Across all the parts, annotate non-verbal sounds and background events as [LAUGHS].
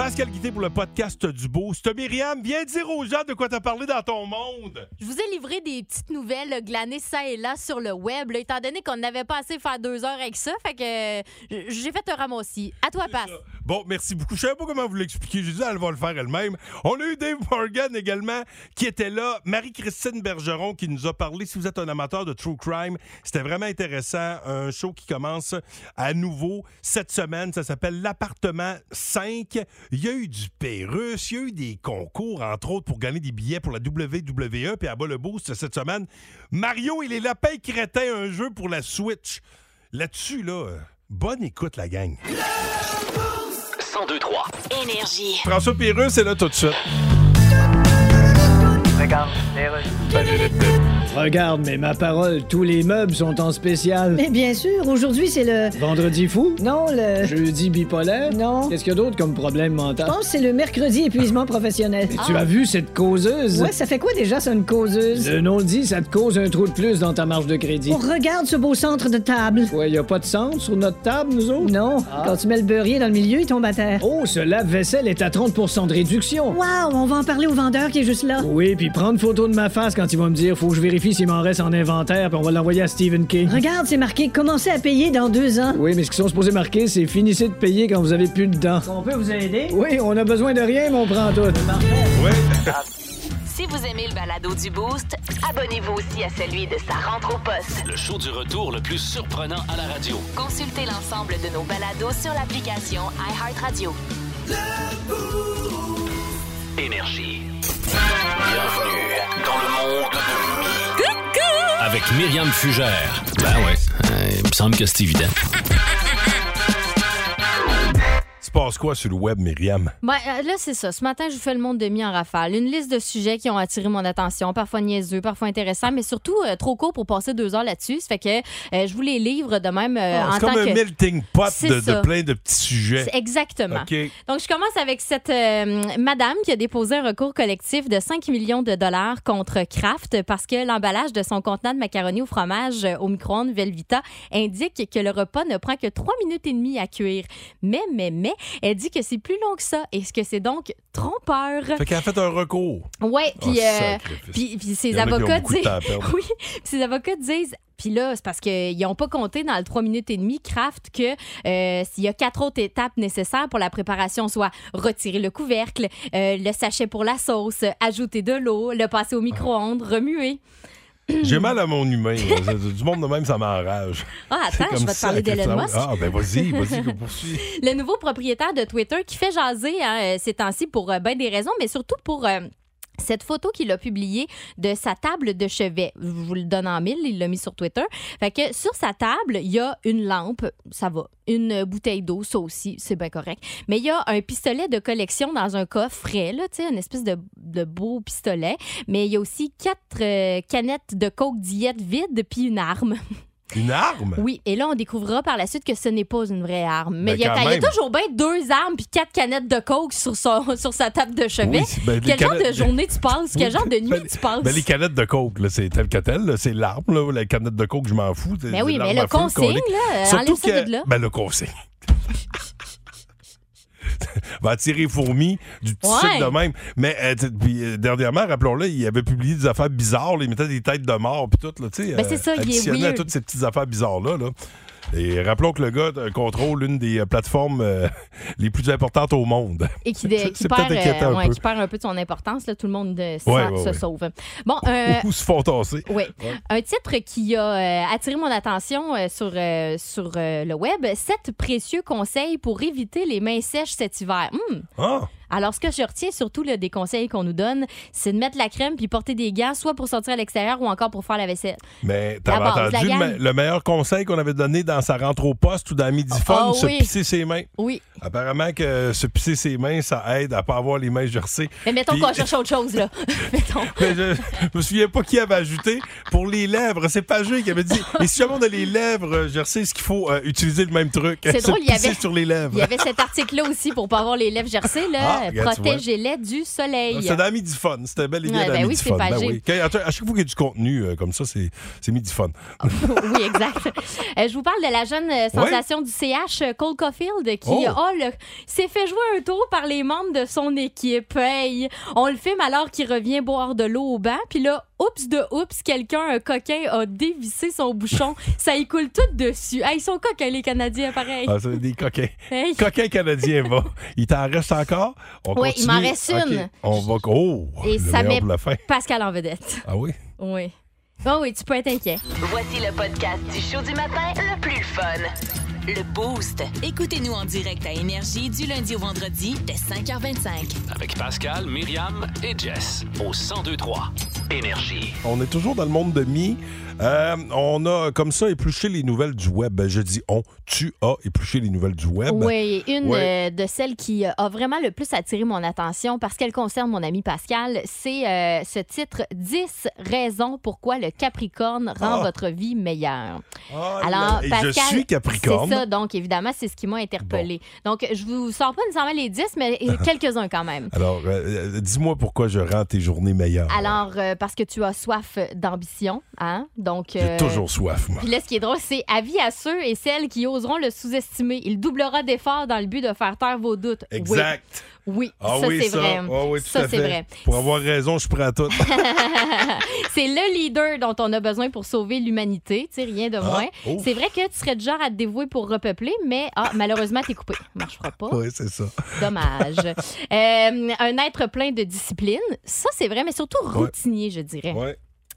Pascal Guité pour le podcast du Boost. Myriam, viens dire aux gens de quoi t'as parlé dans ton monde. Je vous ai livré des petites nouvelles euh, glanées ça et là sur le web, là, étant donné qu'on n'avait pas assez faire deux heures avec ça. Fait que euh, j'ai fait un ramassis. À toi, Pass. Bon, merci beaucoup. Je savais pas comment vous l'expliquer. J'ai dit, elle va le faire elle-même. On a eu Dave Morgan également qui était là. Marie-Christine Bergeron qui nous a parlé. Si vous êtes un amateur de true crime, c'était vraiment intéressant. Un show qui commence à nouveau cette semaine. Ça s'appelle L'appartement 5. Il y a eu du Pérus. Il y a eu des concours, entre autres, pour gagner des billets pour la WWE. Puis à bas le boost cette semaine. Mario et les lapins crétins, un jeu pour la Switch. Là-dessus, là, euh, bonne écoute, la gang. 1023. Énergie. François Pérus est là tout de suite. Regarde, mais ma parole, tous les meubles sont en spécial. Mais bien sûr, aujourd'hui c'est le. Vendredi fou? Non, le. Jeudi bipolaire? Non. Qu'est-ce qu'il y a d'autre comme problème Je mental? pense que c'est le mercredi épuisement professionnel. Mais tu as vu cette causeuse? Ouais, ça fait quoi déjà, ça, une causeuse? Le nom le dit, ça te cause un trou de plus dans ta marge de crédit. On regarde ce beau centre de table. Ouais, y a pas de centre sur notre table, nous autres? Non, Ah. quand tu mets le beurrier dans le milieu, il tombe à terre. Oh, ce lave-vaisselle est à 30% de réduction. Waouh, on va en parler au vendeur qui est juste là. Oui, puis prendre photo de ma face quand il va me dire faut que je vérifie s'il m'en reste en inventaire, puis on va l'envoyer à Stephen King. Regarde, c'est marqué commencez à payer dans deux ans. Oui, mais ce qu'ils sont supposés marquer, c'est finissez de payer quand vous avez plus de dents. On peut vous aider? Oui, on a besoin de rien, mais on prend tout. Oui. [LAUGHS] Si vous aimez le balado du Boost, abonnez-vous aussi à celui de sa rentre au poste. Le show du retour le plus surprenant à la radio. Consultez l'ensemble de nos balados sur l'application iHeartRadio. Énergie. Bienvenue dans le monde de Mi. Avec Myriam Fugère. Ben ouais, euh, il me semble que c'est évident. Se passe quoi sur le web, Myriam? Ben, euh, là, c'est ça. Ce matin, je vous fais le monde de mi en rafale. Une liste de sujets qui ont attiré mon attention, parfois niaiseux, parfois intéressants, mais surtout euh, trop court pour passer deux heures là-dessus. Ça fait que euh, je vous les livre de même euh, Ah, en c'est comme un melting pot de, plein de petits sujets. Exactement. Donc, je commence avec cette madame qui a déposé un recours collectif de 5 millions de dollars contre Kraft parce que l'emballage de son contenant de macaroni au fromage au micro-ondes Velvita indique que le repas ne prend que 3 minutes et demie à cuire. Mais, mais, mais, elle dit que c'est plus long que ça et que c'est donc trompeur. Fait qu'elle a fait un recours. Ouais, puis Oh, euh, puis puis ses avocats disent. [LAUGHS] Oui, puis ses avocats disent puis là, c'est parce qu'ils n'ont pas compté dans le 3 minutes et demie, Kraft, que euh, s'il y a quatre autres étapes nécessaires pour la préparation, soit retirer le couvercle, euh, le sachet pour la sauce, ajouter de l'eau, le passer au micro-ondes, remuer. J'ai mal à mon humain. là. du monde de même, ça m'enrage. Ah, [LAUGHS] C'est attends, comme je vais te parler d'Elon Musk. Ah, ben vas-y, vas-y, qu'on poursuit. [LAUGHS] le nouveau propriétaire de Twitter qui fait jaser hein, euh, ces temps-ci pour euh, bien des raisons, mais surtout pour euh, cette photo qu'il a publiée de sa table de chevet. Je vous le donne en mille, il l'a mis sur Twitter. Fait que sur sa table, il y a une lampe, ça va. Une bouteille d'eau, ça aussi, c'est bien correct. Mais il y a un pistolet de collection dans un coffret, là, tu sais, une espèce de, beau pistolet. Mais il y a aussi quatre euh, canettes de coke diète vides puis une arme. [LAUGHS] Une arme? Oui, et là, on découvrira par la suite que ce n'est pas une vraie arme. Mais Ben, il y, a- quand il y a même. toujours bien deux armes puis quatre canettes de coke sur, son, [LAUGHS] sur sa table de chevet. Oui, ben, Quel genre canettes- de journée tu passes? Quel genre de nuit ben, tu passes? Ben, les canettes de coke, c'est tel que tel. C'est l'arme. La canette de coke, je m'en fous. Mais oui, mais le consigne, là, euh, enlève ça de là. Ben, le consigne. [LAUGHS] [LAUGHS] va attirer fourmi du petit Ouais. sucre de même. Mais euh, puis, euh, dernièrement, rappelons-le, il avait publié des affaires bizarres. là, il mettait des têtes de mort puis tout. Là, tu sais, Ben, c'est ça, il est à toutes ces petites affaires bizarres-là. Là. Et rappelons que le gars euh, contrôle une des euh, plateformes euh, [LAUGHS] les plus importantes au monde. Et qui, [LAUGHS] perd, euh, un ouais, peu. qui perd un peu de son importance. Là, tout le monde euh, Ouais, s'en- ouais, se sauve. Bon, Ou se font tasser. Oui. Un titre qui a attiré mon attention sur, sur le web. Sept précieux conseils pour éviter les mains sèches cet hiver. Hmm. Ah! Alors, ce que je retiens surtout là, des conseils qu'on nous donne, c'est de mettre la crème puis porter des gants, soit pour sortir à l'extérieur ou encore pour faire la vaisselle. Mais t'avais entendu le, gang. me- le meilleur conseil qu'on avait donné dans sa rentre au poste ou dans Midi Fun, se oui. pisser ses mains. Oui. Apparemment que se pisser ses mains, ça aide à pas avoir les mains gercées. Mais mettons Puis- qu'on cherche autre chose, là. [LAUGHS] [LAUGHS] mettons. Mais je, je me souviens pas qui avait ajouté pour les lèvres. C'est Pagé qui avait dit Et si jamais on a les lèvres gercées, est-ce qu'il faut euh, utiliser le même truc? C'est [LAUGHS] drôle, il y avait- sur les lèvres. Il y avait cet article-là aussi pour pas avoir les lèvres gercées. Là. Ah, Ah. Protégez-les du soleil. C'est dans Midi Fun. C'était belle idée Ouais, ben oui, Fun. Ben oui. À chaque fois qu'il y a du contenu euh, comme ça, c'est c'est Midi Fun. oui, exact. Euh, je vous parle de la jeune sensation du CH, Cole Caulfield, qui Oh. oh, s'est fait jouer un tour par les membres de son équipe. Hey, on le filme alors qu'il revient boire de l'eau au banc. Puis là, oups de oups, quelqu'un, un coquin, a dévissé son bouchon. [LAUGHS] Ça y coule tout dessus. Hey, ils sont coquins, les Canadiens, pareil. Ah, c'est des coquins. Hey. Coquin canadien va. Il t'en reste encore? On Oui, il m'en reste une. On va. Oh! Et le ça met la fin. Pascal en vedette. Ah oui? Oui. Oh oui, tu peux être inquiet. Voici le podcast du show du matin le plus fun. Le Boost. Écoutez-nous en direct à Énergie du lundi au vendredi dès 5h25. Avec Pascal, Myriam et Jess au 1023 Énergie. On est toujours dans le monde de mi. Euh, on a comme ça épluché les nouvelles du web. Ben, je dis on. Tu as épluché les nouvelles du web. Oui, une euh, de celles qui euh, a vraiment le plus attiré mon attention parce qu'elle concerne mon ami Pascal, c'est euh, ce titre 10 raisons pourquoi le Capricorne rend Ah. votre vie meilleure. Ah, Alors, Pascal, je suis Capricorne. C'est ça, donc évidemment, c'est ce qui m'a interpellé. Donc, je vous sors pas nécessairement les 10, mais [LAUGHS] quelques-uns quand même. Alors, dis-moi pourquoi je rends tes journées meilleures. Alors, parce que tu as soif d'ambition, hein? Donc, J'ai euh, toujours soif, moi. Puis là, ce qui est drôle, c'est avis à ceux et celles qui oseront le sous-estimer. Il doublera d'efforts dans le but de faire taire vos doutes. Exact. Oui, Ah ça, oui, c'est vrai. Ah oui, ça, c'est vrai. Pour avoir raison, je prends tout. [LAUGHS] c'est le leader dont on a besoin pour sauver l'humanité, tu sais, rien de moins. oh. C'est vrai que tu serais du genre à te dévouer pour repeupler, mais ah, malheureusement, t'es coupé. Ça marchera pas. oui, c'est ça. Dommage. Euh, un être plein de discipline, ça, c'est vrai, mais surtout routinier, je dirais. Ouais.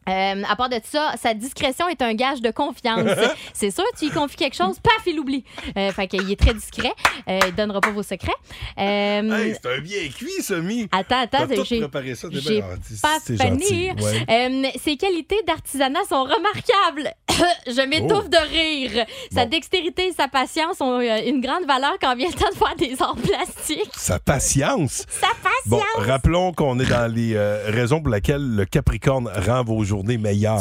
Euh, à part de ça, sa discrétion est un gage de confiance. [LAUGHS] c'est sûr, tu lui confies quelque chose, paf, il l'oublie. Euh, fait qu'il est très discret. Euh, il donnera pas vos secrets. Euh, Hey, c'est un bien cuit, ce mi. Attends, attends, j'ai préparé ça. j'ai c'est- pas fini. Ouais. Euh, ses qualités d'artisanat sont remarquables. [COUGHS] Je m'étouffe Oh. de rire. Sa Bon. dextérité et sa patience ont une grande valeur quand vient le temps de faire des arts plastiques. Sa patience. Sa patience. Bon, rappelons qu'on est dans les raisons pour lesquelles le Capricorne rend vos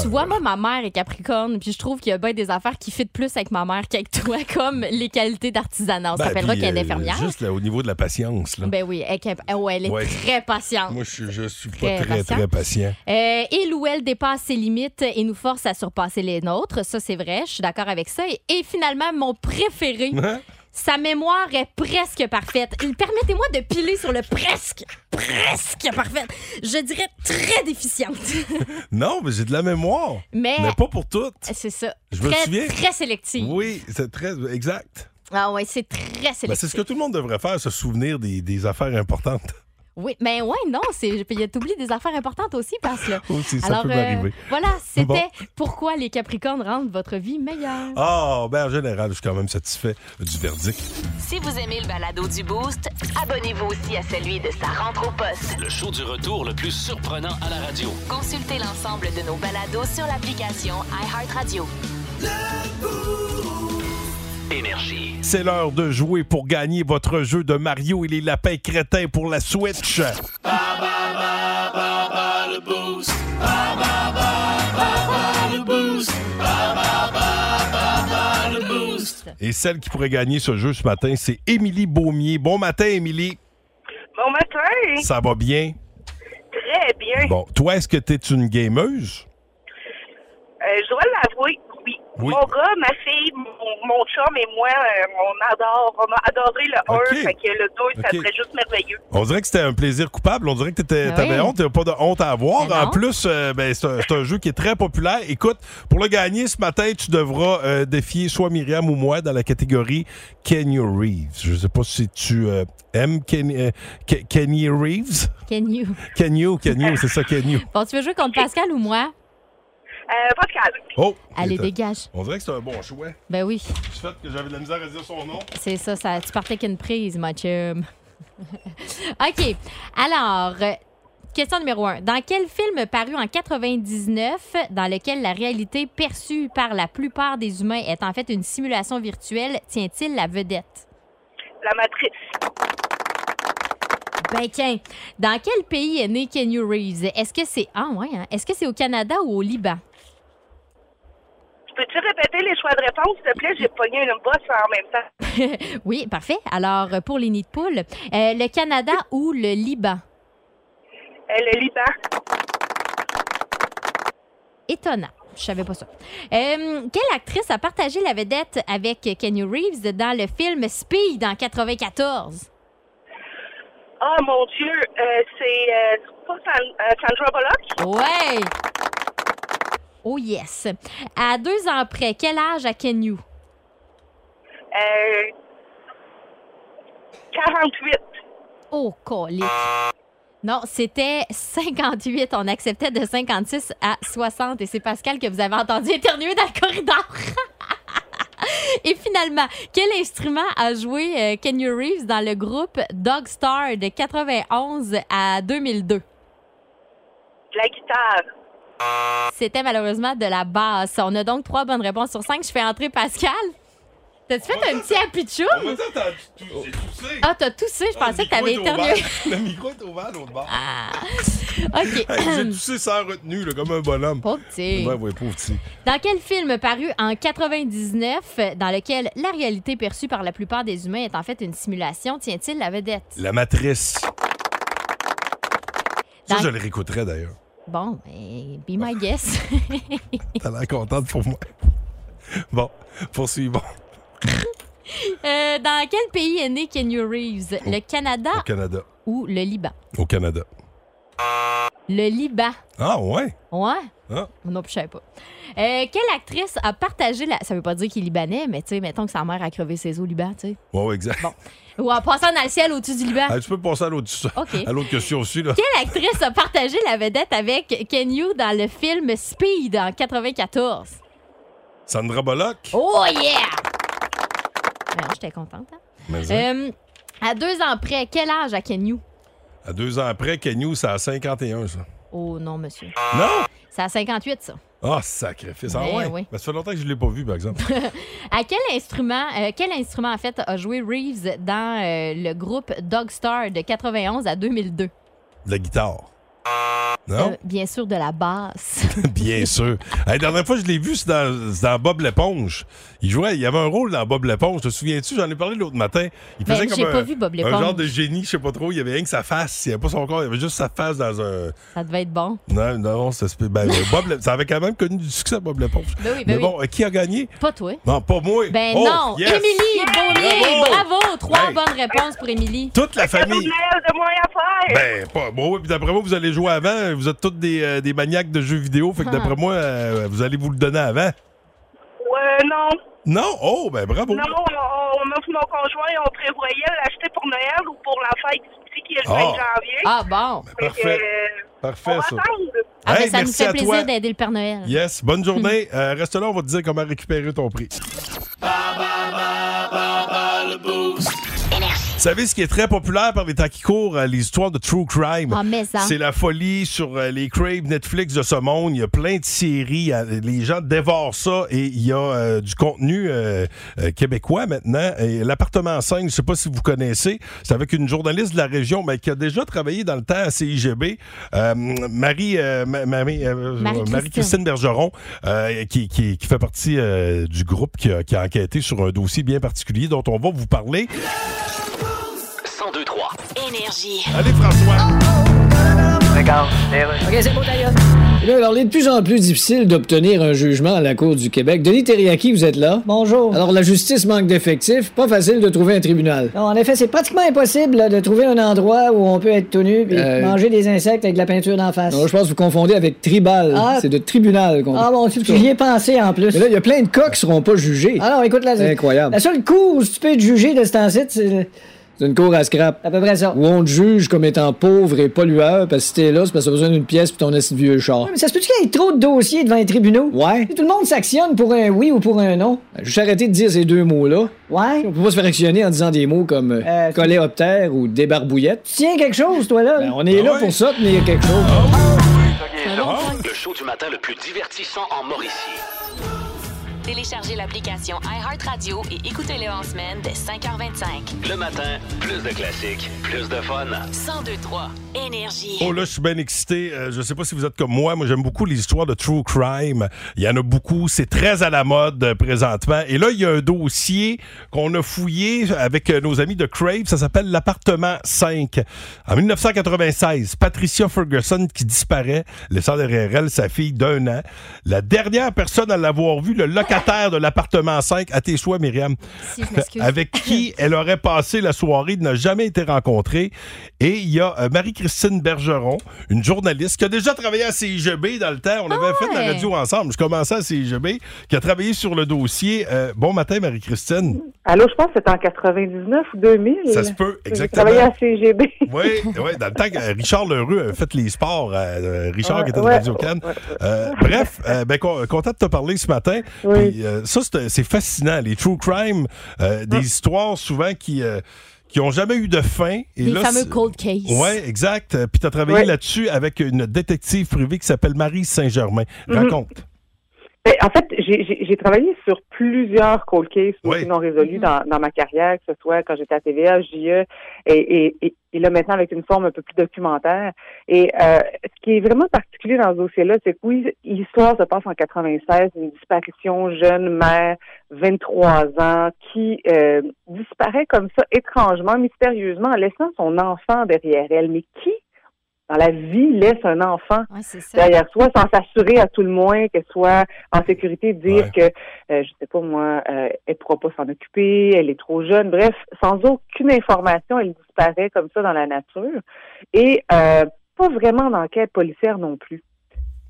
Tu vois, moi, ma mère est Capricorne, puis je trouve qu'il y a bien des affaires qui fitent plus avec ma mère qu'avec toi, [LAUGHS] comme les qualités d'artisanat. On Ben, s'appellera qu'elle est euh, infirmière. Juste là, au niveau de la patience. Là. Ben oui, elle, est oh, elle est Ouais. très patiente. Moi, je, suis- je suis pas Très très, patient. très patient. Euh, il ou elle dépasse ses limites et nous force à surpasser les nôtres. Ça, c'est vrai. Je suis d'accord avec ça. Et, et finalement, mon préféré, Hein? Sa mémoire est presque parfaite. Permettez-moi de piler sur le presque. Presque parfaite. Je dirais très déficiente. [LAUGHS] Non, mais j'ai de la mémoire. Mais, Mais pas pour toutes. c'est ça. Je me très, souviens. Très sélective. Oui, c'est très exact. Ah ouais, c'est très Ben, sélectif. c'est ce que tout le monde devrait faire, se souvenir des, des affaires importantes. Oui, mais ouais, non, c'est t'oublies des affaires importantes aussi parce que. [LAUGHS] Aussi, ça Alors, peut euh, voilà, c'était Bon. pourquoi les Capricornes rendent votre vie meilleure. Ah, ben en général, je suis quand même satisfait du verdict. Si vous aimez le balado du Boost, abonnez-vous aussi à celui de sa rentre au poste. Le show du retour le plus surprenant à la radio. Consultez l'ensemble de nos balados sur l'application iHeartRadio. Énergie. C'est l'heure de jouer pour gagner votre jeu de Mario et les lapins crétins pour la Switch. Et celle qui pourrait gagner ce jeu ce matin, c'est Émilie Beaumier. Bon matin, Émilie. Bon matin. Ça va bien? Très bien. Bon, toi, est-ce que tu es une gameuse? Euh, je dois l'avouer, oui. Mon gars, ma fille, mon, mon chum et moi, euh, on adore, on a adoré le 1, Ok. fait que le 2, ça Ok. serait juste merveilleux. On dirait que c'était un plaisir coupable. On dirait que tu Ah avais oui. honte. Tu pas de honte à avoir. Ben non. En plus, euh, ben, c'est un, c'est un jeu qui est très populaire. Écoute, pour le gagner ce matin, tu devras euh, défier soit Myriam ou moi dans la catégorie Kenny Reeves. Je sais pas si tu euh, aimes Kenny, euh, Ke- Kenny Reeves. Can you? Kenny, Kenny, c'est ça, Kenny. Bon, tu veux jouer contre Pascal ou moi? Euh, Pascal, Oh! Allez, dégage. On dirait que c'est un bon choix. Ben oui, Du fait que j'avais de la misère à dire son nom. c'est ça, ça. Tu partais qu'une prise, ma chum. [LAUGHS] OK. Alors, euh, question numéro un. Dans quel film paru en 99, dans lequel la réalité perçue par la plupart des humains est en fait une simulation virtuelle, tient-il la vedette? la matrice. Ben, tiens, dans quel pays est né Kenny Reeves? Est-ce que c'est. Ah, ouais, hein? Est-ce que c'est au Canada ou au Liban? Tu peux-tu répéter les choix de réponse, s'il te plaît? J'ai pogné une bosse en même temps. [LAUGHS] oui, parfait. Alors, pour les nids de poule, euh, le Canada ou le Liban? Euh, le Liban. Étonnant. Je savais pas ça. Euh, quelle actrice a partagé la vedette avec Kenny Reeves dans le film Speed en 94? Ah, mon Dieu, euh, c'est euh, pas euh, Sandra Bullock? Ouais! Oh yes. À deux ans près, quel âge a Kenny? Euh, 48. Oh, colique. Non, c'était 58. On acceptait de 56 à 60. Et c'est Pascal que vous avez entendu éternuer dans le corridor. [LAUGHS] Et finalement, quel instrument a joué euh, Kenny Reeves dans le groupe Dog Star de 91 à 2002? La guitare. C'était malheureusement de la basse. On a donc trois bonnes réponses sur cinq. Je fais entrer Pascal. T'as-tu fait un petit attends, j'ai toussé. Ah, t'as toussé. Je Ah, pensais que t'avais éternué. [LAUGHS] Le micro est ouvert à l'autre bord. [LAUGHS] OK. Hey, j'ai toussé sans retenue, là, comme un bonhomme. Pauvre petit. Ouais, ouais, pauvre petit. Dans quel film paru en 99, dans lequel la réalité perçue par la plupart des humains est en fait une simulation, tient-il la vedette? La matrice. Ça, je le réécouterais d'ailleurs. Bon, ben, be my guess. [LAUGHS] T'as l'air contente pour moi. Bon, poursuivons. Euh, dans quel pays est né Kenny Reeves? Le Canada Au Canada. ou le Liban? Au Canada. Le Liban. Ah, ouais? Ouais? Ah. Non, je savais pas. Euh, quelle actrice a partagé la. Ça veut pas dire qu'il est libanais, mais tu sais, mettons que sa mère a crevé ses os au Liban, tu sais. Ouais, ouais, exact. Ou en passant dans le ciel au-dessus du Liban. Ah, tu peux passer à l'autre, OK. à l'autre question aussi, là. Quelle actrice a partagé la vedette avec Ken Yu dans le film Speed en 94? Sandra Bullock? Oh yeah! Ben, J'étais contente. hein? Mais, Euh, à deux ans près, quel âge a Ken Yu? à deux ans après, Kenyu, c'est à 51, ça. Oh non, monsieur. Non? C'est à 58, ça. Ah, sacrifice. Ah, Ben ouais? oui. Ben, ça fait longtemps que je ne l'ai pas vu, par exemple. [LAUGHS] À quel instrument, euh, quel instrument en fait a joué Reeves dans euh, le groupe Dog Star de 91 à 2002? De la guitare. Non? Euh, bien sûr de la basse. [LAUGHS] Bien sûr. Hey, la dernière fois je l'ai vu, c'est dans, dans Bob l'éponge. Il jouait, il y avait un rôle dans Bob l'éponge. Te souviens-tu? J'en ai parlé l'autre matin. Il Ben, faisait comme j'ai un, pas vu Bob un l'éponge. genre de génie, je sais pas trop. Il y avait rien que sa face. Il n'y avait pas son corps, il y avait juste sa face dans un. Ça devait être bon. Non, non, ça se peut. Ben, euh, Bob, ça avait quand même connu du succès, Bob l'éponge. Ben oui, ben Mais bon, euh, qui a gagné? Pas toi. Non, pas moi. Ben Oh, non, yes! Émilie Beaulier, Bravo! bravo! Trois Hey. bonnes réponses pour Émilie. Toute la famille. De moi à faire? Ben, pas. Bon, oui, puis d'après moi, vous allez jouer avant. Vous êtes tous des, euh, des maniaques de jeux vidéo. Fait que Ah. d'après moi, euh, vous allez vous le donner avant. Ouais, non. Non? Oh, ben bravo. Non, on, moi et mon conjoint, on prévoyait l'acheter pour Noël ou pour la fête du petit qui est le 5 Ah. janvier. Ah bon. Que, Parfait. euh, on Parfait, va ça. attendre. Ah, ben, ça nous merci fait à plaisir toi. d'aider le Père Noël. Yes, bonne journée. [LAUGHS] Euh, reste là, on va te dire comment récupérer ton prix. Vous savez ce qui est très populaire par les temps qui courent, euh, les histoires de true crime. Ah, mais ça. C'est la folie sur euh, les Crave Netflix de ce monde. Il y a plein de séries. euh, Les gens dévorent ça et il y a euh, du contenu euh, euh, québécois maintenant. Et l'appartement 5, je ne sais pas si vous connaissez, c'est avec une journaliste de la région mais qui a déjà travaillé dans le temps à CIGB, euh, Marie, euh, Ma- Marie, euh, Marie-Christine. Bergeron, euh, qui, qui- qui fait partie du groupe qui a, qui a enquêté sur un dossier bien particulier dont on va vous parler. 1023. Énergie. Allez, François! OK, c'est bon, d'ailleurs. Là, alors, il est de plus en plus difficile d'obtenir un jugement à la Cour du Québec. Denis Terriaki, vous êtes là? Bonjour. Alors, la justice manque d'effectifs. Pas facile de trouver un tribunal. Non, en effet, c'est pratiquement impossible là, de trouver un endroit où on peut être tout nu et Euh, manger des insectes avec de la peinture d'en face. Non, je pense que vous confondez avec tribal. Ah. C'est de tribunal qu'on Ah bon, tu j'y ai pensé en plus. Mais là, il y a plein de cas qui seront pas jugés. Alors, écoute, là, C'est incroyable. la seule cour où tu peux être jugé de ce temps-ci, c'est C'est une cour à scrap. à peu près ça. Où on te juge comme étant pauvre et pollueur, parce que si t'es là, c'est parce que t'as besoin d'une pièce pour ton assis de vieux char. Ouais, mais ça se peut-tu qu'il y ait trop de dossiers devant les tribunaux? Ouais. Tout le monde s'actionne pour un oui ou pour un non. Ben, Juste arrêter de dire ces deux mots-là. Ouais. On peut pas se faire actionner en disant des mots comme euh, Euh, coléoptère ou débarbouillette. Tu tiens quelque chose, toi, là? Ben, on est Ah là ouais? pour ça, tenir quelque chose. Le show du matin le plus divertissant en Mauricie. Téléchargez l'application iHeartRadio et écoutez-le en semaine dès 5h25. Le matin, plus de classiques, plus de fun. 1023 Énergie. Oh là, je suis bien excité. Euh, je sais pas si vous êtes comme moi. Moi, j'aime beaucoup les histoires de true crime. Il y en a beaucoup. C'est très à la mode euh, présentement. Et là, il y a un dossier qu'on a fouillé avec euh, nos amis de Crave. Ça s'appelle l'appartement 5. En 1996, Patricia Ferguson qui disparaît, laissant derrière elle sa fille d'un an. La dernière personne à l'avoir vue, le locataire de l'appartement 5, à tes choix, Myriam, Si, je m'excuse. [LAUGHS] avec qui elle aurait passé la soirée, n'a jamais été rencontrée. Et il y a euh, Marie-Christine Bergeron, une journaliste qui a déjà travaillé à CIGB dans le temps. On avait fait de la radio ensemble. Je commençais à CIGB, qui a travaillé sur le dossier. Euh, bon matin, Marie-Christine. Allô, je pense que c'était en 99 ou 2000. Ça se peut, J'ai exactement. travaillé à CGB. [LAUGHS] Oui, oui, dans le temps que Richard Leroux a fait les sports, euh, Richard Ouais, qui était de ouais, Radio Cannes. ouais, Euh, bref, euh, ben, con- content de te parler ce matin. Oui. Puis, euh, ça, c'est fascinant. Les true crime, euh, des histoires souvent qui. euh, qui ont jamais eu de fin. Et Les là, fameux cold case. Oui, exact. Puis tu as travaillé Ouais. là-dessus avec une détective privée qui s'appelle Marie Saint-Germain. Mhm. Raconte. Ben, en fait, j'ai- j'ai j'ai travaillé sur plusieurs cold cases Oui. aussi non résolus dans, dans ma carrière, que ce soit quand j'étais à TVA, JE, et, et, et, et là maintenant avec une forme un peu plus documentaire. Et euh, ce qui est vraiment particulier dans ce dossier-là, c'est que oui, l'histoire se passe en 96, une disparition jeune mère, 23 ans, qui euh, disparaît comme ça étrangement, mystérieusement, en laissant son enfant derrière elle. Mais qui, dans la vie, laisse un enfant Ouais, derrière soi sans s'assurer à tout le moins qu'elle soit en sécurité, dire que, euh, je sais pas moi, euh, elle pourra pas s'en occuper, elle est trop jeune. Bref, sans aucune information, elle disparaît comme ça dans la nature. Et euh, pas vraiment d'enquête policière non plus.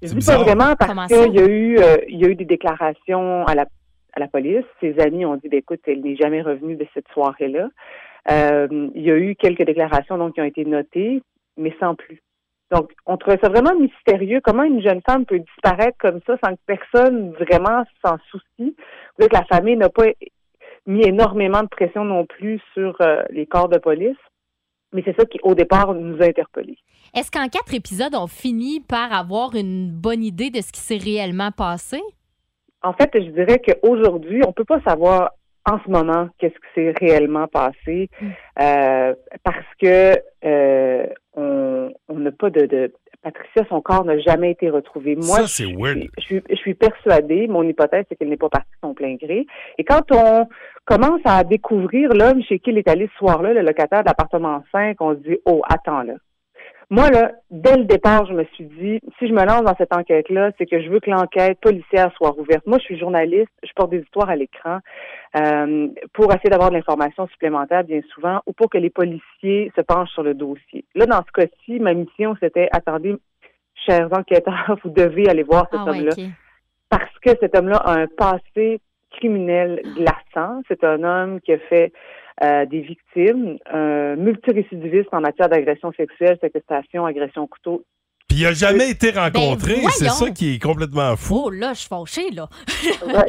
Je dis pas vraiment parce qu'il y a eu euh, il y a eu des déclarations à la à la police. Ses amis ont dit ben, écoute, elle n'est jamais revenue de cette soirée-là. Euh, il y a eu quelques déclarations donc qui ont été notées, mais sans plus. Donc, on trouvait ça vraiment mystérieux. Comment une jeune femme peut disparaître comme ça sans que personne vraiment s'en soucie? Vous que la famille n'a pas mis énormément de pression non plus sur euh, les corps de police. Mais c'est ça qui, au départ, nous a interpellés. Est-ce qu'en quatre épisodes, on finit par avoir une bonne idée de ce qui s'est réellement passé? En fait, je dirais qu'aujourd'hui, on peut pas savoir en ce moment qu'est-ce qui s'est réellement passé? Euh, parce que euh, on on n'a pas de, de Patricia, son corps n'a jamais été retrouvé. Moi, Ça, c'est weird. je suis, je suis persuadée, mon hypothèse, c'est qu'elle n'est pas partie de son plein gré. Et quand on commence à découvrir l'homme chez qui il est allé ce soir-là, le locataire d'appartement 5, on se dit, oh, attends là. Moi, là, dès le départ, je me suis dit, si je me lance dans cette enquête-là, c'est que je veux que l'enquête policière soit rouverte. Moi, je suis journaliste, je porte des histoires à l'écran euh, pour essayer d'avoir de l'information supplémentaire, bien souvent, ou pour que les policiers se penchent sur le dossier. Là, dans ce cas-ci, ma mission, c'était, attendez, chers enquêteurs, [LAUGHS] vous devez aller voir cet Ah ouais, homme-là parce que cet homme-là a un passé criminel glaçant. C'est un homme qui a fait euh, des victimes, un multirécidiviste en matière d'agression sexuelle, séquestration, agression au couteau. Puis il a jamais été rencontré. Ben, c'est voyons. ça qui est complètement fou. Oh là, je suis fâchée, là.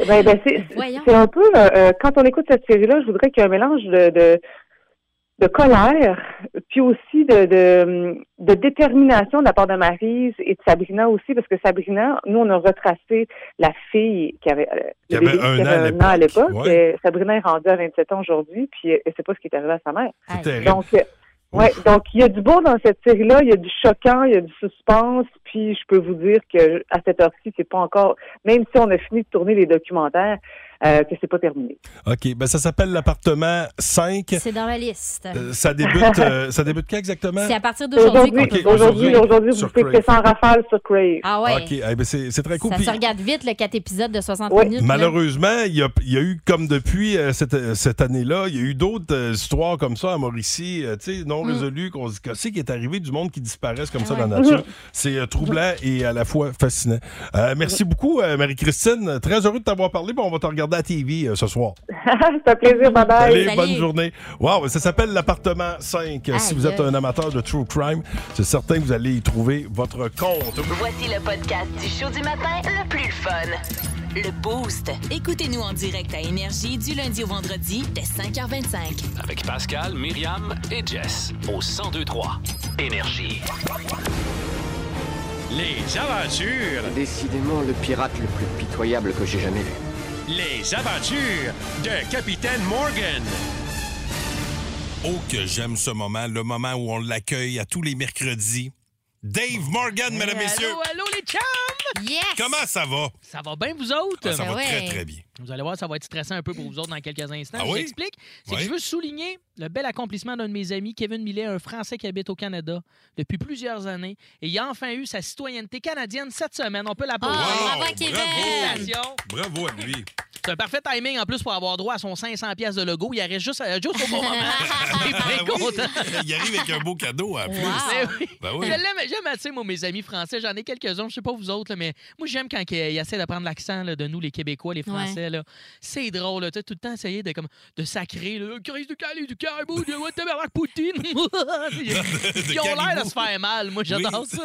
Ben, ben, c'est, c'est un peu, euh, euh, quand on écoute cette série-là, je voudrais qu'il y ait un mélange de, de, de colère, puis aussi de, de, de détermination de la part de Maryse et de Sabrina aussi, parce que Sabrina, nous, on a retracé la fille qui avait, euh, Qui avait un qui an avait à l'époque, ouais. Sabrina est rendue à 27 ans aujourd'hui, puis elle ne sait pas ce qui est arrivé à sa mère. Donc, euh, ouais, donc il y a du beau dans cette série-là, il y a du choquant, il y a du suspense, puis je peux vous dire que à cette heure-ci, c'est pas encore, même si on a fini de tourner les documentaires, euh, que c'est pas terminé. OK. Ben, ça s'appelle l'appartement 5. C'est dans la liste. Euh, ça débute euh, ça débute quand exactement? C'est à partir d'aujourd'hui Aujourd'hui, peut Ok, aujourd'hui, sur vous ça en rafale sur Crave. Ah ouais. OK. Eh ben, c'est c'est très cool. Ça Puis, se regarde vite, le 4 épisodes de 60 Ouais. minutes. Malheureusement, il y, a, il y a eu, comme depuis euh, cette, cette année-là, il y a eu d'autres euh, histoires comme ça à Mauricie, euh, tu sais, non Mm. résolues, qu'on se dit qu'est-ce qui est arrivé du monde qui disparaissent comme Ah ça dans la ouais. nature? C'est euh, troublant et à la fois fascinant. Euh, merci beaucoup, euh, Marie-Christine. Très heureux de t'avoir parlé. Bon, on va te regarder à TV euh, ce soir. [LAUGHS] c'est un plaisir, bye bye. Allez, Salut. bonne journée. Wow, ça s'appelle l'appartement 5. si vous êtes un amateur de true crime, c'est certain que vous allez y trouver votre compte. Voici le podcast du show du matin le plus fun. Le Boost. Écoutez-nous en direct à Énergie du lundi au vendredi dès 5h25. Avec Pascal, Myriam et Jess au 1023 Énergie. Les aventures Décidément le pirate le plus pitoyable que j'ai jamais vu. Les aventures de Capitaine Morgan. Oh, que j'aime ce moment, le moment où on l'accueille à tous les mercredis. Dave Morgan, mesdames, messieurs. Allô, allô, les chums! Yes! Comment ça va? Ça va bien, vous autres? Ah, ça Ben va ouais. très, très bien. Vous allez voir, ça va être stressant un peu pour vous autres dans quelques instants. Ah je vous oui? explique. C'est que je veux souligner le bel accomplissement d'un de mes amis, Kevin Millet, un Français qui habite au Canada depuis plusieurs années. Et il a enfin eu sa citoyenneté canadienne cette semaine. On peut l'applaudir. Ah, Wow, bravo, Kevin! Félicitations. Bravo à lui. C'est un parfait timing en plus pour avoir droit à son 500 pièces de logo. Il arrête juste, euh, juste au bon moment. [LAUGHS] Il est bien oui, content. Il arrive avec un beau cadeau en plus. Wow. Ben oui. Ben oui. J'aime assez, moi, mes amis français. J'en ai quelques-uns, je sais pas vous autres, là, mais moi, j'aime quand ils essaient de prendre l'accent de nous, les Québécois, les Français. là. C'est drôle, tu sais, tout le temps essayer de, comme, de sacrer, là, crise du calé, du caribou, de what tabarnak, Poutine. [LAUGHS] [LAUGHS] ils ont l'air de se faire mal. Moi, j'adore Oui. ça.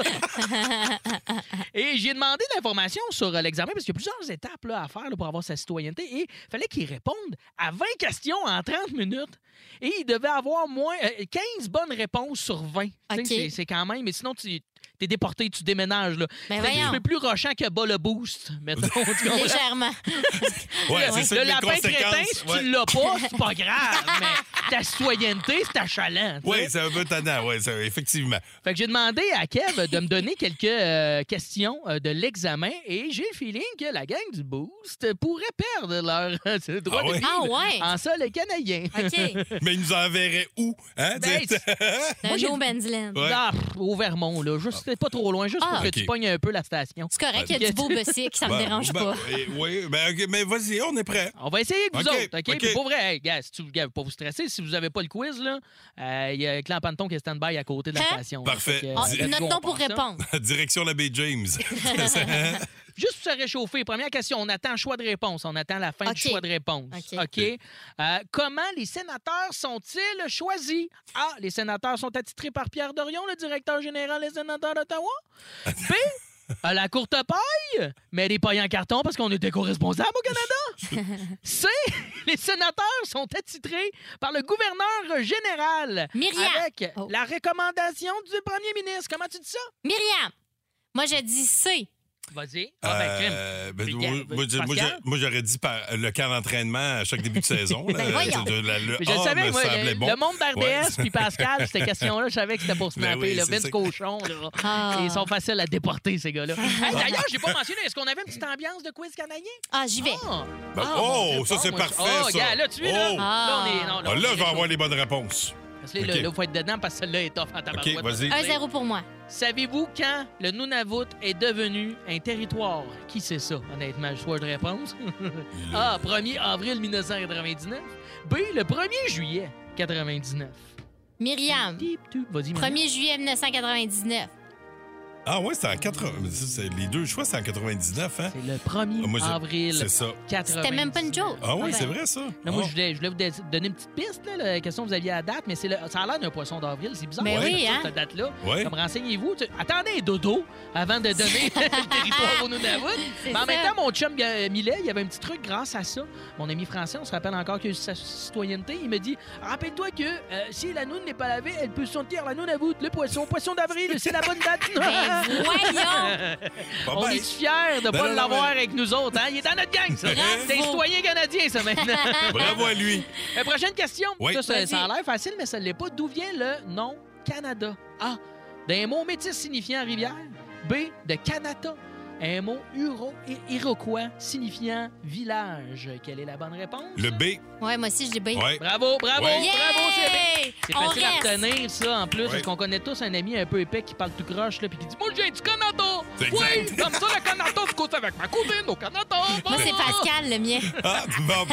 Et j'ai demandé de l'information sur euh, l'examen parce qu'il y a plusieurs étapes là, à faire là, pour avoir sa citoyenneté. Et il fallait qu'il réponde à 20 questions en 30 minutes. Et il devait avoir moins euh, 15 bonnes réponses sur 20. Tu sais, OK. c'est- C'est quand même. Mais sinon, tu es déporté, tu déménages. Là. Ben voyons. c'est plus rochant que bas le boost. Mettons, tu [LAUGHS] comprends? Légèrement. Ouais, Le- ça lapin crétin, si Ouais. tu l'as pas, c'est pas grave. [LAUGHS] mais ta citoyenneté, c'est achalant. Oui, c'est un peu tannant, oui, effectivement. Fait que j'ai demandé à Kev de me donner quelques euh, questions euh, de l'examen et j'ai le feeling que la gang du Boost pourrait perdre leur [LAUGHS] euh, droit Ah de ouais? vivre Ah ouais? en sol canadien. OK. [LAUGHS] Mais il nous enverrait où? Hein? Ben? Dans. Ouais. Ah, au Vermont, là. Juste, c'est pas trop loin, juste pour Ah. que tu pognes un peu la station. C'est correct, il y a du beau bessic, ça me [LAUGHS] Ben, dérange ben, pas. eh, oui, ben, ok, mais vas-y, on est prêt. On va essayer avec vous autres, OK? OK. Puis pour vrai, hey, gars, si tu, gars, pas vous stresser, si vous avez pas le quiz, là, euh, il y a Clan Panton qui est stand-by à côté de la Hein? station. Parfait. Fait que, Ah, go, Notre nom pour ça. répondre. [LAUGHS] Direction la baie James. [LAUGHS] [LAUGHS] Juste pour se réchauffer, première question, on attend choix de réponse. On attend la fin OK. du choix de réponse. OK. Euh, comment les sénateurs sont-ils choisis? A. Les sénateurs sont attitrés par Pierre Dorion, le directeur général des sénateurs d'Ottawa. B. À la courte paille, mais les pailles en carton parce qu'on était co-responsable au Canada. C. [LAUGHS] Les sénateurs sont attitrés par le gouverneur général. Myriam. Avec Oh. la recommandation du premier ministre. Comment tu dis ça? Myriam, moi je dis C. Vas-y. Ah, ben. Euh, ben, moi, j'aurais dit par le camp d'entraînement à chaque début de saison. [LAUGHS] là. Ben, voyons. De la- le je savais, moi, le, bon. le monde d'RDS puis Pascal, cette question-là, je savais que c'était pour [LAUGHS] snapper. Ben oui, le Vince ça. Cochon, là. Ah. Ils sont faciles à déporter, ces gars-là. [LAUGHS] Hey, D'ailleurs, j'ai pas mentionné, est-ce qu'on avait une petite ambiance de quiz canadien? Ah, j'y vais. Ah. Ben, Ah, oh, ça, c'est parfait, Oh, ça. là, tu es là. Oh. Là, on est. Non, Ah, là, je vais avoir les bonnes réponses. Parce que là, OK. là, faut être dedans parce que celle-là est tough en tabarouette. OK, vas-y. 1-0 pour moi. Savez-vous quand le Nunavut est devenu un territoire? Qui sait ça, honnêtement? Choix de réponse? [LAUGHS] A. 1er avril 1999. B. Le 1er juillet 99. Myriam. Vas-y, Myriam. 1er juillet 1999. Ah, ouais, c'est en 80. ça, c'est- Les deux choix, c'est en 99, hein? C'est le 1er Ah, moi, j'ai- avril C'est ça. 99. C'était même pas une joke. Ah, oui, Ouais. c'est vrai, ça. Là, moi, Ah. je voulais, je voulais vous donner une petite piste, là, la question que vous aviez à la date, mais c'est le- ça a l'air d'un poisson d'avril. C'est bizarre. Mais hein, oui, hein? Cette date-là. Ouais. Comme renseignez-vous. Tu- Attendez, dodo, avant de donner [LAUGHS] le territoire au Nunavut. Mais en même temps, mon chum euh, Millet, il y avait un petit truc grâce à ça. Mon ami français, on se rappelle encore que sa citoyenneté, il me dit Rappelle-toi que euh, si la noune n'est pas lavée, elle peut sentir la Nunavut, le poisson. Poisson d'avril, c'est la bonne date. [LAUGHS] Voyons! On est fiers de Ben pas non, l'avoir mais- avec nous autres. Hein? Il est dans notre gang, ça. C'est un citoyen canadien, ça, maintenant. [LAUGHS] Bravo à lui. Euh, prochaine question. Oui. Ça, ça, ça a l'air facile, mais ça ne l'est pas. D'où vient le nom Canada? A. D'un mot métis signifiant rivière. B. De Kanata. Un mot uro et iroquois signifiant village. Quelle est la bonne réponse? Le B. Ouais, moi aussi, je bien. Ouais. Bravo, bravo, Ouais. bravo, c'est Yay! c'est facile à retenir, ça, en plus, Ouais. parce qu'on connaît tous un ami un peu épais qui parle tout croche, là, puis qui dit Moi, viens du Canada! Oui, exact. comme ça, le Canada, je couche avec ma cousine au Canada! Moi, c'est! Pascal, le mien. Ah, bon. [LAUGHS]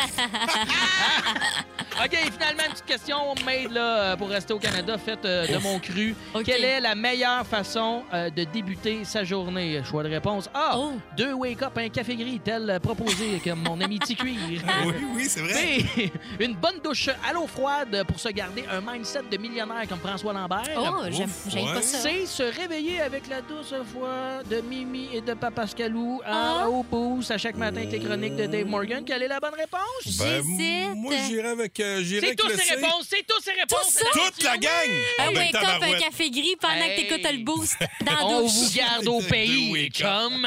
OK, finalement, une petite question made là, pour rester au Canada, faite euh, de mon cru. Quelle est la meilleure façon euh, de débuter sa journée? Choix de réponse A. Oh. Deux wake-up, un café gris, tel proposé comme mon ami Ticuir. [LAUGHS] Oui, oui, c'est vrai. B. Une bonne douche à l'eau froide pour se garder un mindset de millionnaire comme François Lambert. Oh, j'aime ouais. pas ça. C. Se réveiller avec la douce voix de Mimi et de Papa Scalou Ah. à, au boost. boost à chaque matin avec les chroniques de Dave Morgan. Quelle est la bonne réponse? Ben, moi, j'irais avec, euh, C'est ces C. réponses, c'est tous ces réponses. ça? Toute la gang! Un Ah, ben, wake-up, un café gris pendant que t'écoutes le boost dans la On douche. vous garde au pays,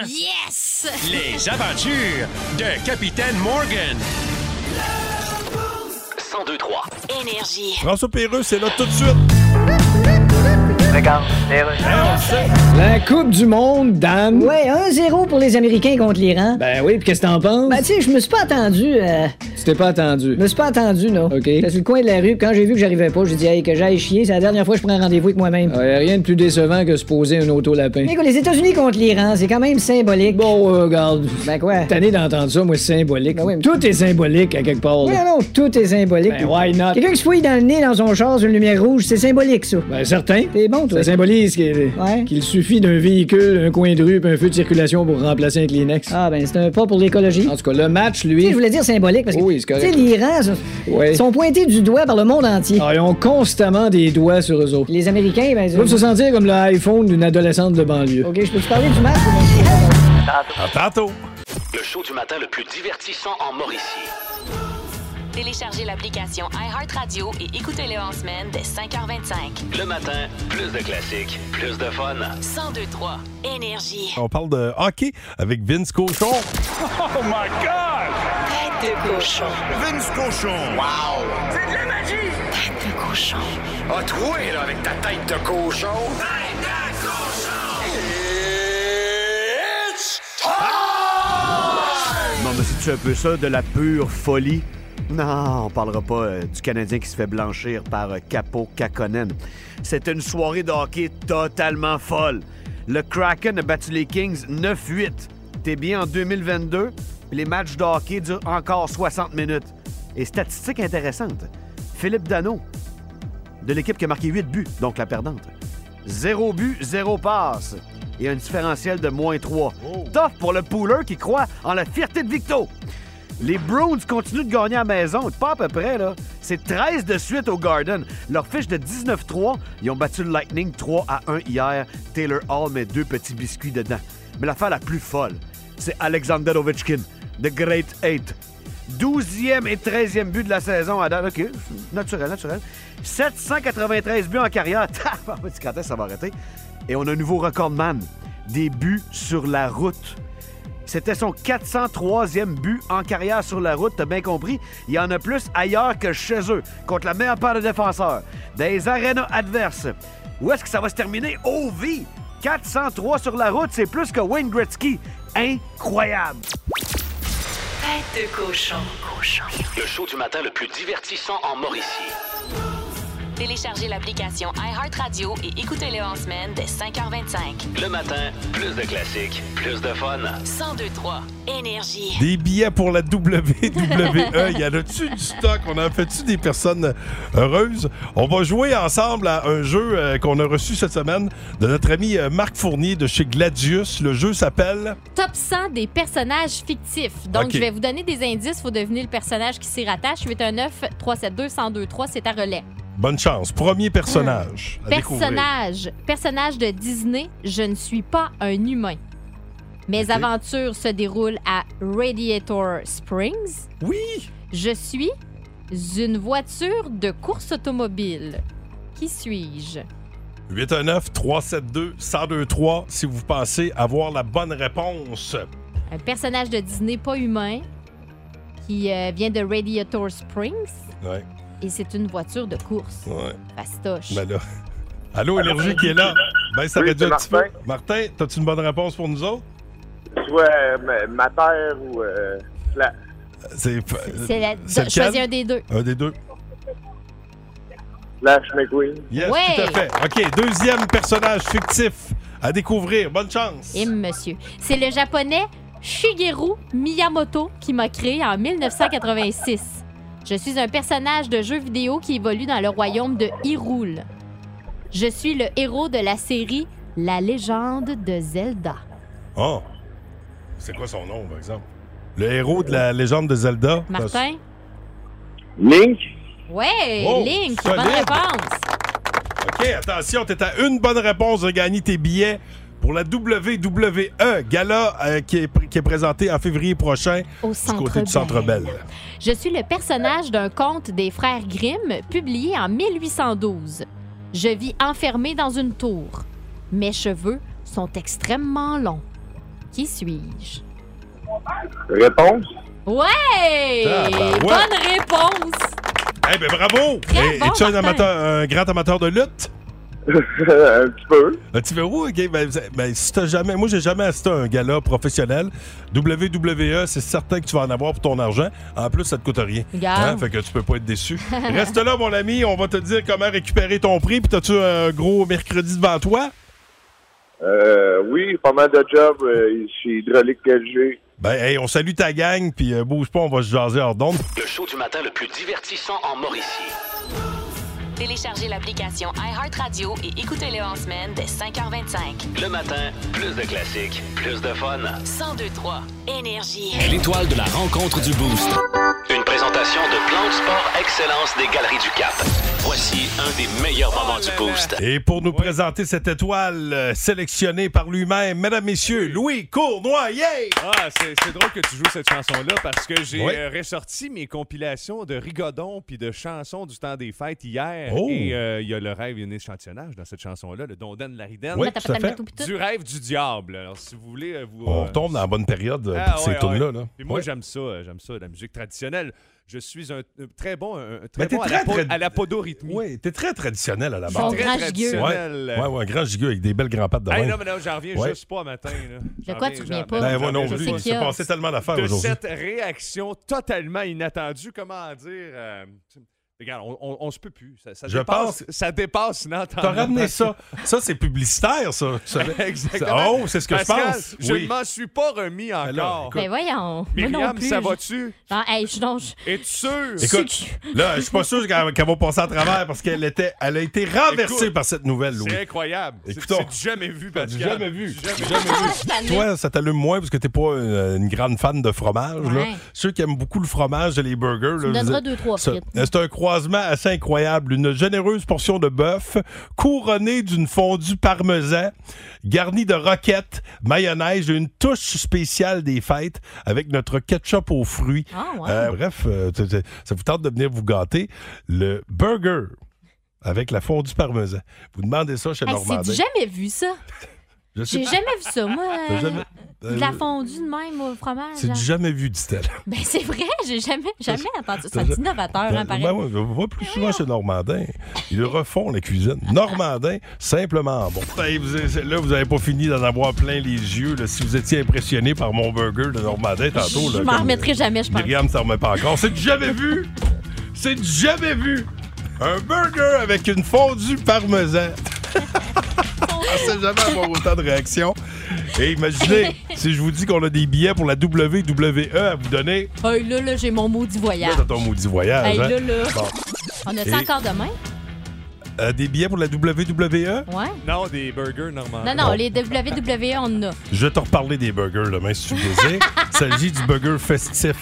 Yes! [LAUGHS] Les aventures de Capitaine Morgan. 1023. Énergie. François Pérus, c'est là tout de suite. La Coupe du Monde, Dan. Ouais, 1-0 pour les Américains contre l'Iran. Ben oui, puis qu'est-ce que t'en penses? Ben, tu sais, je me suis pas attendu. euh, Tu t'es pas attendu. Je me suis pas attendu, non. OK. J'étais sur le coin de la rue, quand j'ai vu que j'arrivais pas, j'ai dit, hey, que j'aille chier. C'est la dernière fois que je prends un rendez-vous avec moi-même. A rien de plus décevant que se poser un auto-lapin. Écoute, les États-Unis contre l'Iran, c'est quand même symbolique. Bon, euh, regarde. Ben quoi? Tanné d'entendre ça, moi, c'est symbolique. Ben oui, mais- Tout est symbolique à quelque part. Non, là. non, tout est symbolique. Ben, why not? Quelqu'un qui se fouille dans le nez dans son char sur une lumière rouge, c'est symbolique, ça. Ben, certain. C'est bon, toi. Ça symbolise qu'il Ouais. qu'il suffit d'un véhicule, un coin de rue puis un feu de circulation pour remplacer un Kleenex. Ah, ben, c'est un pas pour l'écologie. En tout cas, le match, lui. je voulais dire symbolique parce que, Oui, c'est tu correct. sais, l'Iran, ils sont pointés du doigt par le monde entier. Ah, ils ont constamment des doigts sur eux autres. Les Américains, ben, Ils doivent se sentir comme l'iPhone d'une adolescente de banlieue. OK, je peux te parler du match? ou- À tantôt. Le show du matin le plus divertissant en Mauricie. Téléchargez l'application iHeartRadio et écoutez-le en semaine dès 5h25. Le matin, plus de classiques, plus de fun. 1023 Énergie. On parle de hockey avec Vince Cochon. Oh my God! Tête de cochon. Vince Cochon! Wow! C'est de la magie! Tête de cochon. A troué, là, avec ta tête de cochon! Tête de cochon! It's Non, mais c'est-tu un peu ça, de la pure folie? Non, on parlera pas euh, du Canadien qui se fait blanchir par euh, Capo Kakonen. C'était une soirée de hockey totalement folle. Le Kraken a battu les Kings 9-8. T'es bien en 2022, puis les matchs de hockey durent encore 60 minutes. Et statistique intéressante, Philippe Dano, de l'équipe qui a marqué 8 buts, donc la perdante. Zéro but, zéro passe. Et un différentiel de moins 3. Tough pour le pooler qui croit en la fierté de Victo. Les Bruins continuent de gagner à la maison. Pas à peu près, là. C'est 13 de suite au Garden. Leur fiche de 19-3, ils ont battu le Lightning 3 à 1 hier. Taylor Hall met deux petits biscuits dedans. Mais l'affaire la plus folle, c'est Alexander Ovechkin, The Great Eight. 12e et 13e but de la saison à date. OK, naturel, naturel. 793 buts en carrière. [LAUGHS] Quand est-ce ça va arrêter? Et on a un nouveau recordman. Des buts sur la route. C'était son 403e but en carrière sur la route, t'as bien compris. Il y en a plus ailleurs que chez eux, contre la meilleure paire de défenseurs. Dans les arénas adverses. Où est-ce que ça va se terminer? Oh, vie! 403 sur la route, c'est plus que Wayne Gretzky. Incroyable! Tête de cochon. Cochon. Le show du matin le plus divertissant en Mauricie. Téléchargez l'application iHeartRadio et écoutez-le en semaine dès 5h25. Le matin, plus de classiques, plus de fun. 1023 Énergie. Des billets pour la [LAUGHS] WWE. y en a-tu du stock? On en fait-tu des personnes heureuses? On va jouer ensemble à un jeu euh, qu'on a reçu cette semaine de notre ami euh, Marc Fournier de chez Gladius. Le jeu s'appelle Top 100 des personnages fictifs. Donc, je vais vous donner des indices. Il faut deviner le personnage qui s'y rattache. 819 372 1023 c'est à relais. Bonne chance. Premier personnage. à découvrir. Personnage. Personnage de Disney. Je ne suis pas un humain. Mes OK. aventures se déroulent à Radiator Springs. Oui. Je suis une voiture de course automobile. Qui suis-je? 819-372-1023 si vous pensez avoir la bonne réponse. Un personnage de Disney pas humain qui euh, vient de Radiator Springs Ouais, et c'est une voiture de course. ouais. Fastoche. Ben là. [LAUGHS] Allô, Énergie qui est là? Ben, ça Oui, réduit c'est un petit peu. Martin. As-tu une bonne réponse pour nous autres? Soit euh, ma- terre ou euh, la... C'est C'est la- c'est choisis un des deux. Un des deux. Flash McQueen. Yes, Ouais. tout à fait. OK, deuxième personnage fictif à découvrir. Bonne chance. Et monsieur. C'est le japonais Shigeru Miyamoto qui m'a créé en 1986. Je suis un personnage de jeu vidéo qui évolue dans le royaume de Hyrule. Je suis le héros de la série La légende de Zelda. Oh. C'est quoi son nom, par exemple? Le héros de la légende de Zelda? Martin? Link? Ouais, Oh, Link, solide. bonne réponse. OK, attention, t'es à une bonne réponse de gagner tes billets pour la WWE, gala euh, qui, est, qui est présenté en février prochain Au du Centre côté du Centre Bell. Je suis le personnage d'un conte des frères Grimm publié en 1812. Je vis enfermé dans une tour. Mes cheveux sont extrêmement longs. Qui suis-je? Réponse? Ouais! Tabarouette. Bonne réponse! Eh ben bravo! Très Et- bon, Es-tu un, Martin. amateur- un grand amateur de lutte? [LAUGHS] un petit peu. Un petit peu où? OK, ben, ben, si t'as jamais... Moi, j'ai jamais assisté à un gala professionnel. WWE, c'est certain que tu vas en avoir pour ton argent. En plus, ça te coûte rien. Hein? Fait que tu peux pas être déçu. [LAUGHS] Reste là, mon ami. On va te dire comment récupérer ton prix. Puis t'as-tu un gros mercredi devant toi? Euh, oui, pas mal de jobs euh, chez Hydraulique LG. Ben, hey, on salue ta gang. Puis euh, bouge pas, on va se jaser hors d'onde. Le show du matin le plus divertissant en Mauricie. Téléchargez l'application iHeartRadio et écoutez-le en semaine dès 5h25. Le matin, plus de classiques, plus de fun. 1023 Énergie. L'étoile de la rencontre du Boost. Une présentation de Plan de Sport Excellence des Galeries du Cap. Voici un des meilleurs moments du Boost. Et pour nous présenter cette étoile euh, sélectionnée par lui-même, mesdames, messieurs, Louis Cournoyer! Ah, c'est c'est drôle que tu joues cette chanson-là parce que j'ai Oui. euh, ressorti mes compilations de rigodons puis de chansons du temps des fêtes hier. Oh. Et euh, il y a le rêve, il y a un échantillonnage dans cette chanson-là, le Donden Lariden. Oui, tout à fait. Du rêve du diable. Alors, si vous voulez, euh, vous. On euh, tombe dans la bonne période euh, ah, pour ces ouais, tunes-là. ouais. là. Puis moi, Ouais. j'aime ça, j'aime ça, la musique traditionnelle. Je suis un, un très bon, un, très Mais t'es bon très, à, la, po- très- à la podorythmie. Oui, t'es très traditionnel à la Son base. grand Très gigueux. traditionnel. Ouais, ouais, ouais, un grand gigueux avec des belles grands pattes de Hey, non, mais non, j'en reviens Ouais. juste pas matin. Là. J'en quoi tu reviens pas? Ben, moi non reviens Il s'est passé tellement d'affaires De aujourd'hui. cette réaction totalement inattendue, comment dire... regarde, on, on, on se peut plus. Ça, ça Je dépasse, pense- ça dépasse l'entendement. T'as ramené ça. Ça, c'est publicitaire, ça. [LAUGHS] Exactement. Oh, c'est ce que je pense. Je Oui. ne m'en suis pas remis encore. Ben voyons. Non Myriam, plus. ça je- va-tu? Non, hey, je, non, je- Es-tu sûr? Écoute, là, je suis pas sûr qu'elle va passer à travers parce qu'elle était, elle a été renversée Écoute, par cette nouvelle, Louis. C'est incroyable. Écoutons. c'est jamais vu, Pascal. Jamais vu. Jamais jamais vu. Toi, ça t'allume moins parce que t'es pas euh, une grande fan de fromage. Là. Ceux qui aiment beaucoup le fromage et les burgers. Tu me là, donneras vous- deux, trois frites. C'est un croisement assez incroyable. Une généreuse portion de bœuf couronnée d'une fondue parmesan garnie de roquettes, mayonnaise et une touche spéciale des fêtes avec notre ketchup aux fruits. Ah, ouais. Euh, bref, euh, ça vous tente de venir vous gâter. Le burger avec la fondue parmesan. Vous demandez ça chez Hey, Normandin. du jamais vu ça. J'ai jamais vu ça, moi. T'as euh, jamais- De la fondue de même au fromage. C'est genre. du jamais vu, dit-elle. [LAUGHS] Ben c'est vrai, j'ai jamais, jamais entendu ça. C'est innovateur, hein, pareil. ben ouais, on plus souvent chez Normandin. Ils refont la cuisine. Normandin, simplement bon. Ben, vous avez- là, vous n'avez pas fini d'en avoir plein les yeux. là. si vous étiez impressionné par mon burger de Normandin tantôt. Je là, m'en remettrai jamais, je pense. Myriam s'en remet pas encore. C'est du jamais vu. C'est du jamais vu. Un burger avec une fondue parmesan. On sait jamais avoir autant de réactions. Et imaginez, [LAUGHS] si je vous dis qu'on a des billets pour la WWE à vous donner, Hey, là, là, j'ai mon maudit là, voyage. t'as ton maudit voyage. Hey, hein? là, là. Bon. On a Et- ça encore demain? Euh, des billets pour la WWE? Ouais. Non, des burgers normaux. Non, non, les WWE, on en a. Je vais te reparler des burgers demain si tu désires. [LAUGHS] Il s'agit du burger festif.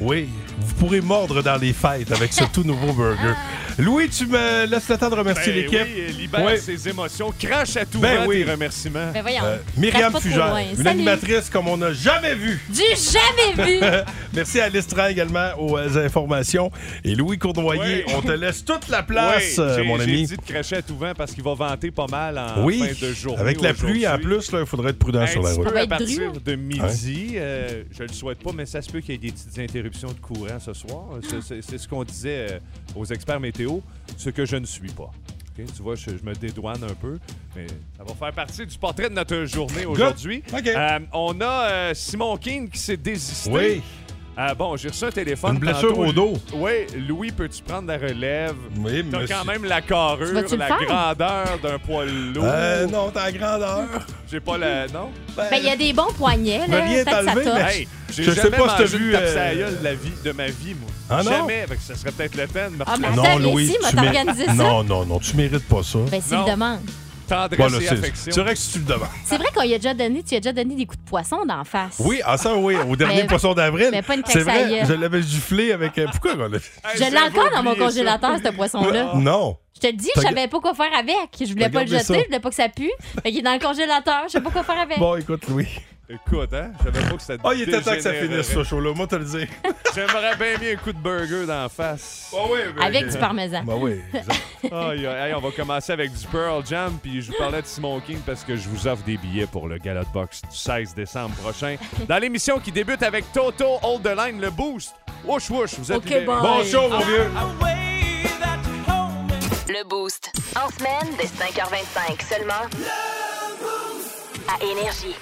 Oui, vous pourrez mordre dans les fêtes avec ce tout nouveau burger. Louis, tu me laisses le temps de remercier Ben l'équipe. Oui, libère Ouais. ses émotions, crache à tout Ben vent oui. tes remerciements. Ben voyons. Euh, Myriam Fugère, une Salut. animatrice comme on n'a jamais vu. Du jamais [LAUGHS] vu! Merci à Alice Tran également aux euh, informations. Et Louis Cournoyer, Oui. on te laisse toute la place, Oui, euh, mon ami. J'ai dit de cracher à tout vent parce qu'il va vanter pas mal en Oui, fin de journée. avec la pluie en plus, il faudrait être prudent Un sur la route. peu à partir de midi. euh, je le souhaite pas, mais ça se peut qu'il y ait des petites interruptions de courant ce soir. C'est- ce qu'on disait euh, aux experts météo, ce que je ne suis pas. Tu vois, je, je me dédouane un peu, mais ça va faire partie du portrait de notre journée aujourd'hui. Euh, on a euh, Simon King qui s'est désisté. Oui. Euh, bon, j'ai reçu un téléphone. Une blessure tantôt. au dos. Oui, Louis, peux-tu prendre la relève? Oui, T'as monsieur. quand même la Tu carrure, vas-tu le la faire? grandeur d'un poids lourd. Euh, non, t'as la grandeur. J'ai pas la. Non? Ben, il y a des bons poignets, là. rien Peut-être ça t'enlever, mais- Hey, j'ai Je sais jamais pas si t'as mangé vu, de tape euh, sur la gueule de, la vie, de ma vie, moi. Ah non? Jamais. Fait que ça serait peut-être le me Ah, mais attends, Non, Louis, ici, m'a tu t'organisé ça. Non, non, non, tu mérites pas ça. Ben, s'il Non. demande. Tendresse Voilà, et c'est affection. c'est vrai que si tu le demandes. C'est vrai qu'on y a déjà donné, tu y as déjà donné des coups de poisson d'en face. Oui, ah ça, oui, au dernier Mais- poisson d'avril. mais pas une C'est claque vrai, gueule. je l'avais giflé avec. euh, Pourquoi on l'a Je l'ai encore dans mon congélateur, ce poisson-là. [LAUGHS] Non. Je te le dis, je T'as- savais pas quoi faire avec. Je voulais T'as pas le gardé jeter, ça. je voulais pas que ça pue. Fait qu'il est dans le congélateur, je sais pas quoi faire avec. Bon, écoute, Louis. Écoute, hein, je savais pas que ça Ah, il était temps que ça finisse, ce show-là, moi, te le dire. [LAUGHS] J'aimerais bien mis un coup de burger dans la face. Avec du parmesan. Ben oui. [LAUGHS] Aïe, aïe, aïe, on va commencer avec du Pearl Jam, puis je vous parlais de Simon King parce que je vous offre des billets pour le Gala de Box du 16 décembre prochain. Dans l'émission qui débute avec Toto Hold the Line, le Boost. Wouch, wouch, vous êtes Ok, libérés. bye. Bon show, mon vieux. Le Boost. En semaine, dès 5h25 seulement. À Énergie.